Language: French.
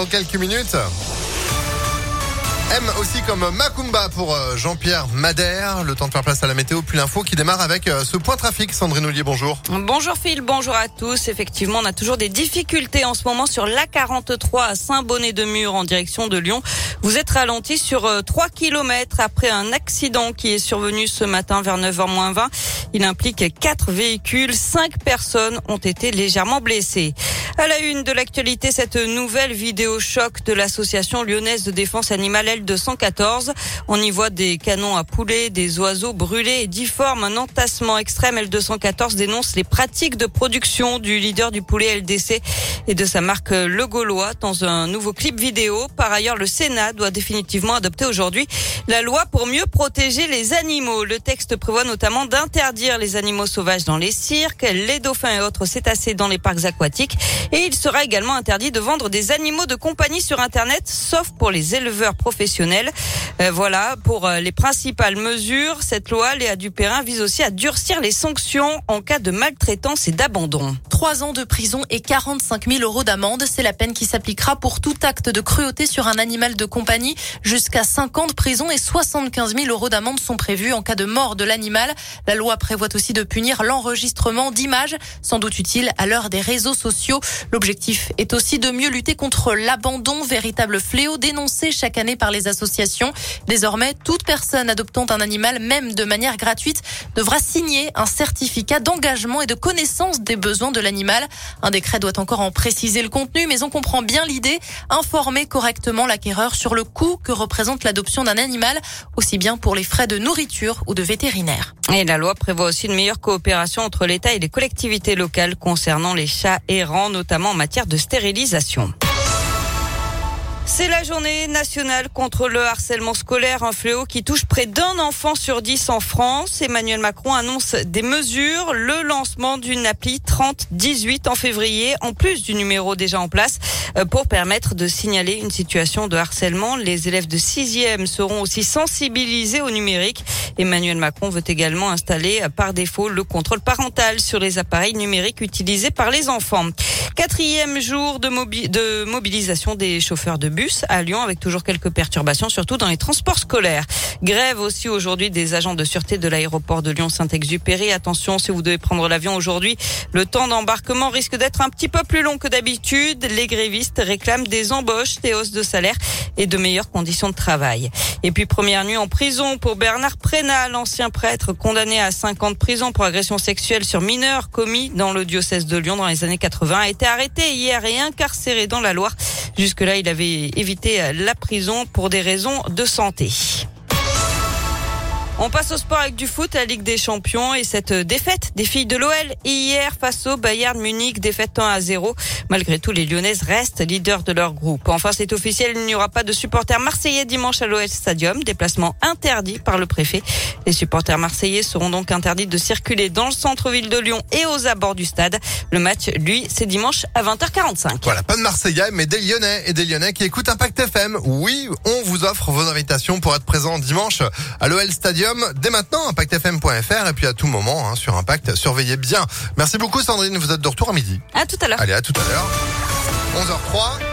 Dans quelques minutes. M aussi comme Macumba pour euh, Jean-Pierre Madère. Le temps de faire place à la météo, puis l'info qui démarre avec euh, ce point trafic. Sandrine Ollier, bonjour. Bonjour Phil, bonjour à tous. Effectivement, on a toujours des difficultés en ce moment sur l'A43 à Saint-Bonnet-de-Mur en direction de Lyon. Vous êtes ralenti sur 3 euh, km après un accident qui est survenu ce matin vers 9h 20. Il implique 4 véhicules, 5 personnes ont été légèrement blessées. À la une de l'actualité, cette nouvelle vidéo choc de l'association lyonnaise de défense animale L214. On y voit des canons à poulet, des oiseaux brûlés et difformes. Un entassement extrême L214 dénonce les pratiques de production du leader du poulet LDC et de sa marque Le Gaulois dans un nouveau clip vidéo. Par ailleurs, le Sénat doit définitivement adopter aujourd'hui la loi pour mieux protéger les animaux. Le texte prévoit notamment d'interdire les animaux sauvages dans les cirques, les dauphins et autres cétacés dans les parcs aquatiques et il sera également interdit de vendre des animaux de compagnie sur Internet, sauf pour les éleveurs professionnels. Euh, voilà pour euh, les principales mesures. Cette loi, Léa Dupérin, vise aussi à durcir les sanctions en cas de maltraitance et d'abandon. Trois ans de prison et 45 000 euros d'amende, c'est la peine qui s'appliquera pour tout acte de cruauté sur un animal de compagnie. Jusqu'à 5 ans de prison et 75 000 euros d'amende sont prévus en cas de mort de l'animal. La loi prévoit aussi de punir l'enregistrement d'images, sans doute utile à l'heure des réseaux sociaux. L'objectif est aussi de mieux lutter contre l'abandon, véritable fléau dénoncé chaque année par les associations. Désormais, toute personne adoptant un animal, même de manière gratuite, devra signer un certificat d'engagement et de connaissance des besoins de l'animal. Un décret doit encore en préciser le contenu, mais on comprend bien l'idée. Informer correctement l'acquéreur sur le coût que représente l'adoption d'un animal, aussi bien pour les frais de nourriture ou de vétérinaire. Et la loi prévoit aussi une meilleure coopération entre l'État et les collectivités locales concernant les chats errants, notamment en matière de stérilisation. C'est la journée nationale contre le harcèlement scolaire, un fléau qui touche près d'un enfant sur dix en France. Emmanuel Macron annonce des mesures, le lancement d'une appli 3018 en février, en plus du numéro déjà en place, euh, pour permettre de signaler une situation de harcèlement. Les élèves de sixième seront aussi sensibilisés au numérique. Emmanuel Macron veut également installer par défaut le contrôle parental sur les appareils numériques utilisés par les enfants. Quatrième jour de, de mobilisation des chauffeurs de bus à Lyon avec toujours quelques perturbations, surtout dans les transports scolaires. Grève aussi aujourd'hui des agents de sûreté de l'aéroport de Lyon-Saint-Exupéry. Attention, si vous devez prendre l'avion aujourd'hui, le temps d'embarquement risque d'être un petit peu plus long que d'habitude. Les grévistes réclament des embauches, des hausses de salaire et de meilleures conditions de travail. Et puis première nuit en prison pour Bernard Prénat, l'ancien prêtre condamné à 5 ans de prison pour agression sexuelle sur mineurs commis dans le diocèse de Lyon dans les années 80 a été arrêté hier et incarcéré dans la Loire. Jusque-là, il avait évité la prison pour des raisons de santé. On passe au sport avec du foot, la Ligue des Champions et cette défaite des filles de l'OL hier face au Bayern Munich, défaite 1 à 0. Malgré tout, les Lyonnaises restent leaders de leur groupe. Enfin, c'est officiel, il n'y aura pas de supporters marseillais dimanche à l'OL Stadium, déplacement interdit par le préfet. Les supporters marseillais seront donc interdits de circuler dans le centre-ville de Lyon et aux abords du stade. Le match, lui, c'est dimanche à 20h45. Voilà, pas de Marseillais, mais des Lyonnais et des Lyonnais qui écoutent Impact FM. Oui, on vous offre vos invitations pour être présent dimanche à l'OL Stadium dès maintenant, impactfm.fr et puis à tout moment hein, sur Impact. Surveillez bien. Merci beaucoup Sandrine, vous êtes de retour à midi. À tout à l'heure. Allez, à tout à l'heure. 11h03.